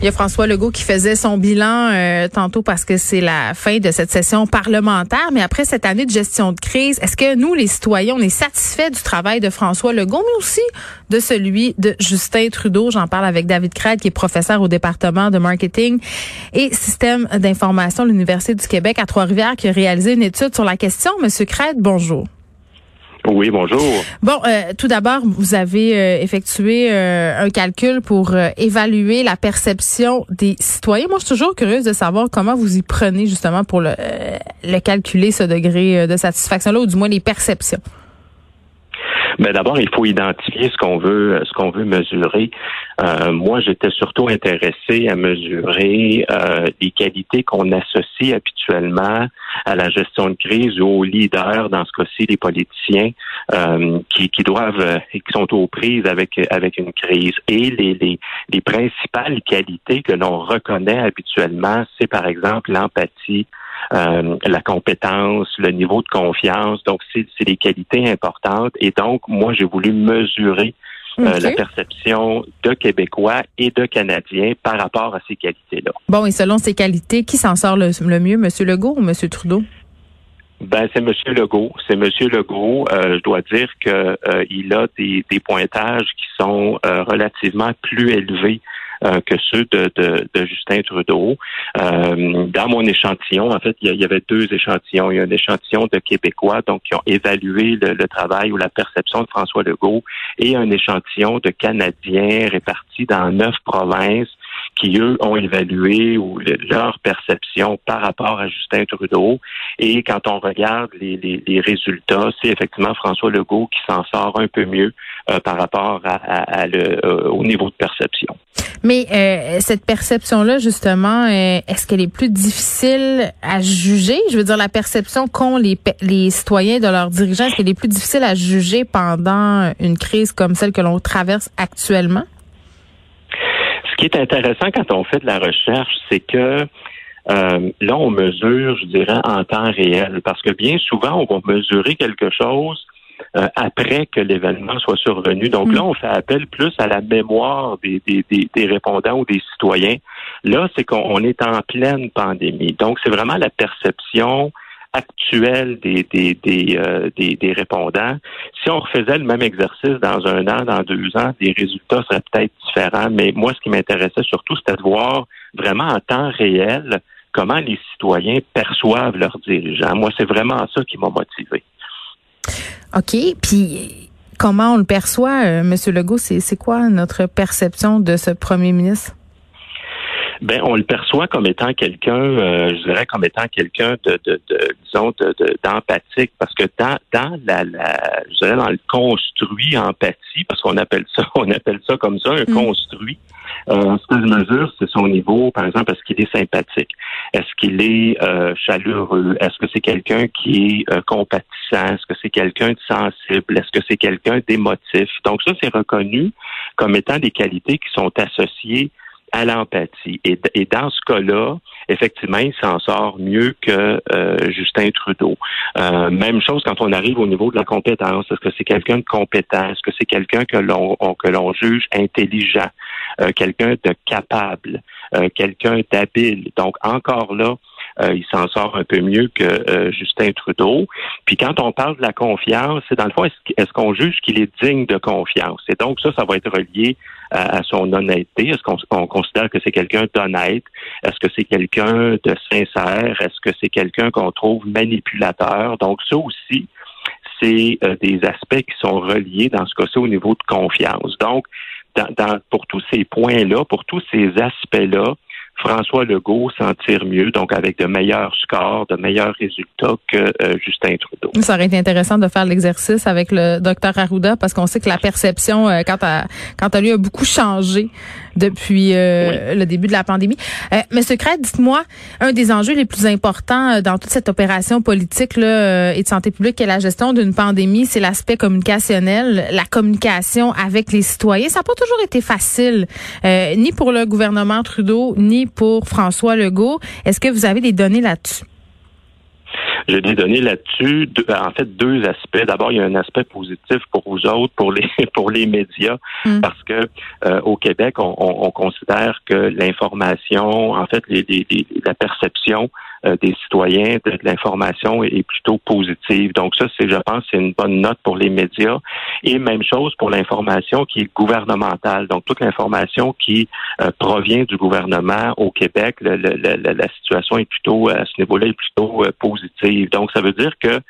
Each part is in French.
Il y a François Legault qui faisait son bilan euh, tantôt parce que c'est la fin de cette session parlementaire. Mais après cette année de gestion de crise, est-ce que nous, les citoyens, on est satisfaits du travail de François Legault, mais aussi de celui de Justin Trudeau? J'en parle avec David Crête, qui est professeur au département de marketing et système d'information de l'Université du Québec à Trois-Rivières, qui a réalisé une étude sur la question. Monsieur Crête, bonjour. Oui, bonjour. Bon, euh, tout d'abord, vous avez euh, effectué euh, un calcul pour évaluer la perception des citoyens. Moi, je suis toujours curieuse de savoir comment vous y prenez justement pour le, le calculer, ce degré de satisfaction-là, ou du moins les perceptions. Mais d'abord, il faut identifier ce qu'on veut, ce qu'on veut mesurer. Euh, moi, j'étais surtout intéressé à mesurer euh, les qualités qu'on associe habituellement à la gestion de crise ou aux leaders, dans ce cas-ci, les politiciens, euh, qui, qui doivent, qui sont aux prises avec avec une crise. Et les, les, les principales qualités que l'on reconnaît habituellement, c'est par exemple l'empathie, euh, la compétence, le niveau de confiance. Donc, c'est des qualités importantes. Et donc, moi, j'ai voulu mesurer euh, la perception de Québécois et de Canadiens par rapport à ces qualités-là. Bon, et selon ces qualités, qui s'en sort le, mieux, M. Legault ou M. Trudeau? Ben, c'est M. Legault. C'est M. Legault. Euh, je dois dire qu'il a des, des, pointages qui sont relativement plus élevés euh, que ceux de, Justin Trudeau. Euh, dans mon échantillon, en fait, il y, avait deux échantillons. Il y a un échantillon de Québécois, donc qui ont évalué le, le travail ou la perception de François Legault, et un échantillon de Canadiens répartis dans neuf provinces qui, eux, ont évalué ou leur perception par rapport à Justin Trudeau. Et quand on regarde les, les, les résultats, c'est effectivement François Legault qui s'en sort un peu mieux euh, par rapport à, à, le, euh, au niveau de perception. Mais euh, cette perception-là, justement, est-ce qu'elle est plus difficile à juger? Je veux dire, la perception qu'ont les, les citoyens de leurs dirigeants, est-ce qu'elle est plus difficile à juger pendant une crise comme celle que l'on traverse actuellement? Ce qui est intéressant quand on fait de la recherche, c'est que euh, là, on mesure, je dirais, en temps réel, parce que bien souvent, on va mesurer quelque chose euh, après que l'événement soit survenu. Donc là, mm. on fait appel plus à la mémoire des, des, des, répondants ou des citoyens. Là, c'est qu'on est en pleine pandémie. Donc, c'est vraiment la perception actuelle des, des, euh, des, des, répondants. Si on refaisait le même exercice dans un an, dans deux ans, les résultats seraient peut-être différents. Mais moi, ce qui m'intéressait surtout, c'était de voir vraiment en temps réel comment les citoyens perçoivent leurs dirigeants. Moi, c'est vraiment ça qui m'a motivé. OK. Puis comment on le perçoit, euh, M. Legault? C'est quoi notre perception de ce premier ministre? Ben on le perçoit comme étant quelqu'un, euh, je dirais comme étant quelqu'un de, de, de, disons, d'empathique, parce que dans, dans la, la, je dirais dans le construit empathie, parce qu'on appelle ça, on appelle ça comme ça, un mm. construit. Euh, ce que je mesure, c'est son niveau, par exemple, est-ce qu'il est sympathique? Est-ce qu'il est euh, chaleureux? Est-ce que c'est quelqu'un qui est euh, compatissant? Est-ce que c'est quelqu'un de sensible? Est-ce que c'est quelqu'un d'émotif? Donc ça, c'est reconnu comme étant des qualités qui sont associées à l'empathie. Et, dans ce cas-là, effectivement, il s'en sort mieux que euh, Justin Trudeau. Euh, même chose quand on arrive au niveau de la compétence. Est-ce que c'est quelqu'un de compétent? Est-ce que c'est quelqu'un que l'on que l'on juge intelligent? Euh, quelqu'un de capable? quelqu'un d'habile? Donc, encore là, il s'en sort un peu mieux que Justin Trudeau. Puis quand on parle de la confiance, c'est dans le fond, est-ce qu'on juge qu'il est digne de confiance? Et donc ça, ça va être relié à, son honnêteté? Est-ce qu'on considère que c'est quelqu'un d'honnête? Est-ce que c'est quelqu'un de sincère? Est-ce que c'est quelqu'un qu'on trouve manipulateur? Donc ça aussi, c'est euh, des aspects qui sont reliés dans ce cas-ci au niveau de confiance. Donc, dans, pour tous ces points-là, pour tous ces aspects-là, François Legault s'en tire mieux, donc avec de meilleurs scores, de meilleurs résultats que euh, Justin Trudeau. Ça aurait été intéressant de faire l'exercice avec le docteur Arruda parce qu'on sait que la perception, euh, quand, à, quand à lui, a beaucoup changé depuis euh, le début de la pandémie. Monsieur Crête, dites-moi, un des enjeux les plus importants dans toute cette opération politique là, et de santé publique et la gestion d'une pandémie, c'est l'aspect communicationnel, la communication avec les citoyens. Ça n'a pas toujours été facile, ni pour le gouvernement Trudeau, ni pour François Legault. Est-ce que vous avez des données là-dessus? J'ai des données là-dessus. En fait, deux aspects. D'abord, il y a un aspect positif pour vous autres, pour les pour les médias, hmm. parce que euh, au Québec, on, considère que l'information, en fait, les, la perception euh, des citoyens de, l'information est, plutôt positive. Donc ça, c'est, je pense, c'est une bonne note pour les médias. Et même chose pour l'information qui est gouvernementale. Donc toute l'information qui euh, provient du gouvernement au Québec, la situation est plutôt à ce niveau-là est plutôt euh, positive. Donc ça veut dire que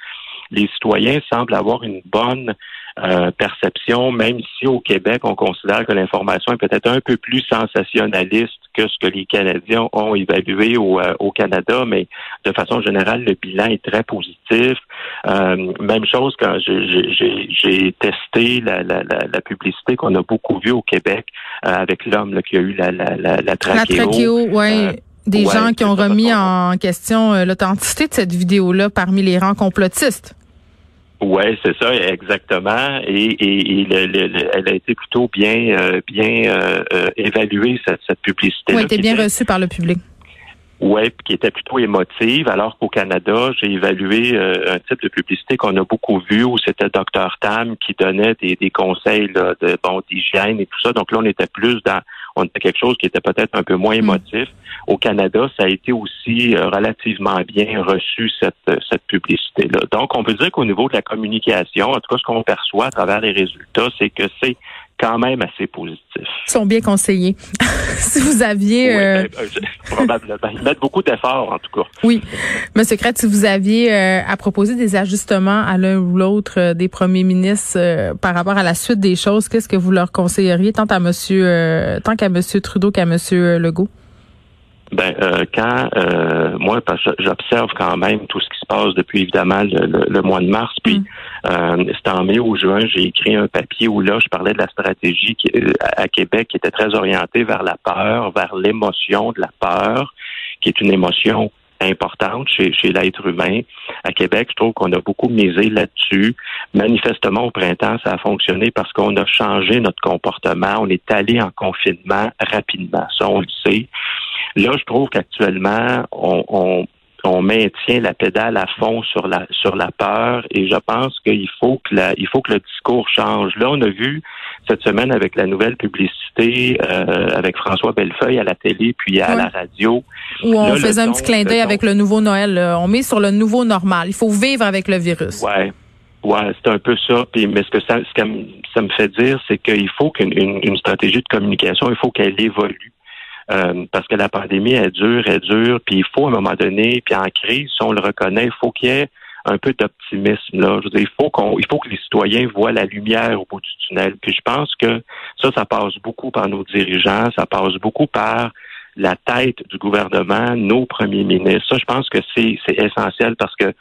les citoyens semblent avoir une bonne euh, perception, même si au Québec, on considère que l'information est peut-être un peu plus sensationnaliste que ce que les Canadiens ont évalué au, euh, au Canada, mais de façon générale, le bilan est très positif. Euh, même chose quand j'ai testé la, la, la, publicité qu'on a beaucoup vue au Québec avec l'homme qui a eu la, la, la, la trachéo. La Des gens qui ont remis en question l'authenticité de cette vidéo-là parmi les rangs complotistes. Oui, c'est ça, exactement. Et, et, elle a été plutôt bien, euh, bien euh, euh, évaluée, cette, cette publicité. Oui, était bien reçue par le public. Oui, qui était plutôt émotive, alors qu'au Canada, j'ai évalué un type de publicité qu'on a beaucoup vu, où c'était Dr Tam qui donnait des, des conseils là, de bon d'hygiène et tout ça. Donc là, on était plus dans on était quelque chose qui était peut-être un peu moins mm. émotif. Au Canada, ça a été aussi euh, relativement bien reçu, cette, cette publicité-là. Donc, on peut dire qu'au niveau de la communication, en tout cas, ce qu'on perçoit à travers les résultats, c'est que c'est quand même assez positif. Ils sont bien conseillés. si vous aviez... Euh... Ben, euh probablement. Ils mettent beaucoup d'efforts, en tout cas. Oui. Monsieur Crête, si vous aviez euh, à proposer des ajustements à l'un ou l'autre euh, des premiers ministres par rapport à la suite des choses, qu'est-ce que vous leur conseilleriez tant à Monsieur, tant qu'à Monsieur Trudeau qu'à Monsieur Legault? Ben, euh, quand euh, moi, parce que j'observe quand même tout ce qui se passe depuis évidemment le, mois de mars, puis mm. euh, c'était en mai ou juin, j'ai écrit un papier où là, je parlais de la stratégie qui, euh, à Québec qui était très orientée vers la peur, vers l'émotion de la peur, qui est une émotion importante chez, chez l'être humain. À Québec, je trouve qu'on a beaucoup misé là-dessus. Manifestement, au printemps, ça a fonctionné parce qu'on a changé notre comportement. On est allé en confinement rapidement. Ça, on le sait. Là, je trouve qu'actuellement, on, on, maintient la pédale à fond sur la sur la peur et je pense qu'il faut que la, il faut que le discours change. Là, on a vu cette semaine avec la nouvelle publicité euh, avec François Bellefeuille à la télé puis à la radio. Où on faisait un petit clin d'œil avec le nouveau Noël. On met sur le nouveau normal. Il faut vivre avec le virus. Ouais. Ouais, c'est un peu ça. Puis, mais ce que ça, ce que ça me fait dire, c'est qu'il faut qu'une une stratégie de communication, il faut qu'elle évolue. Euh, parce que la pandémie est dure, est dure, puis il faut à un moment donné, puis en crise, si on le reconnaît, il faut qu'il y ait un peu d'optimisme là. Je veux il faut qu'on, il faut que les citoyens voient la lumière au bout du tunnel. Puis je pense que ça, ça passe beaucoup par nos dirigeants, ça passe beaucoup par la tête du gouvernement, nos premiers ministres. Ça, je pense que c'est, c'est essentiel parce que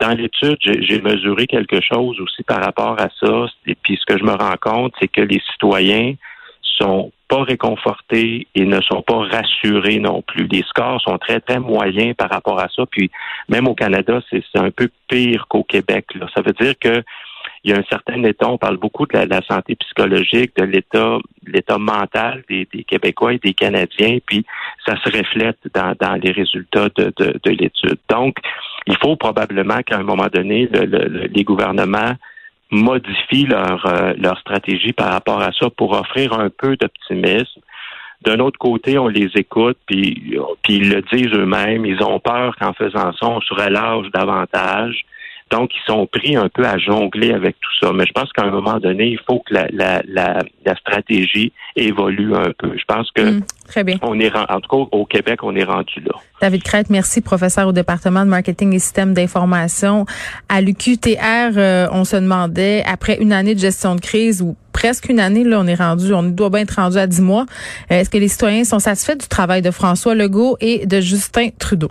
dans l'étude, j'ai mesuré quelque chose aussi par rapport à ça. Et puis ce que je me rends compte, c'est que les citoyens sont réconfortés et ne sont pas rassurés non plus. Les scores sont très, très moyens par rapport à ça. Puis même au Canada, c'est un peu pire qu'au Québec. Là. Ça veut dire que il y a un certain état, on parle beaucoup de la, santé psychologique, de l'état, l'état mental des, Québécois et des Canadiens, puis ça se reflète dans, les résultats de, de, de l'étude. Donc, il faut probablement qu'à un moment donné, le, les gouvernements modifient leur, euh, leur stratégie par rapport à ça pour offrir un peu d'optimisme. D'un autre côté, on les écoute, puis, puis ils le disent eux-mêmes. Ils ont peur qu'en faisant ça, on se relâche davantage. Donc, ils sont pris un peu à jongler avec tout ça. Mais je pense qu'à un moment donné, il faut que la, la, la, la stratégie évolue un peu. Je pense que hmm, très bien. on est en tout cas au Québec, on est rendu là. David Crête, merci, professeur au département de marketing et système d'information à l'UQTR. Euh, on se demandait après une année de gestion de crise où presque une année. Là, on est rendu, on doit bien être rendu à dix mois. Est-ce que les citoyens sont satisfaits du travail de François Legault et de Justin Trudeau?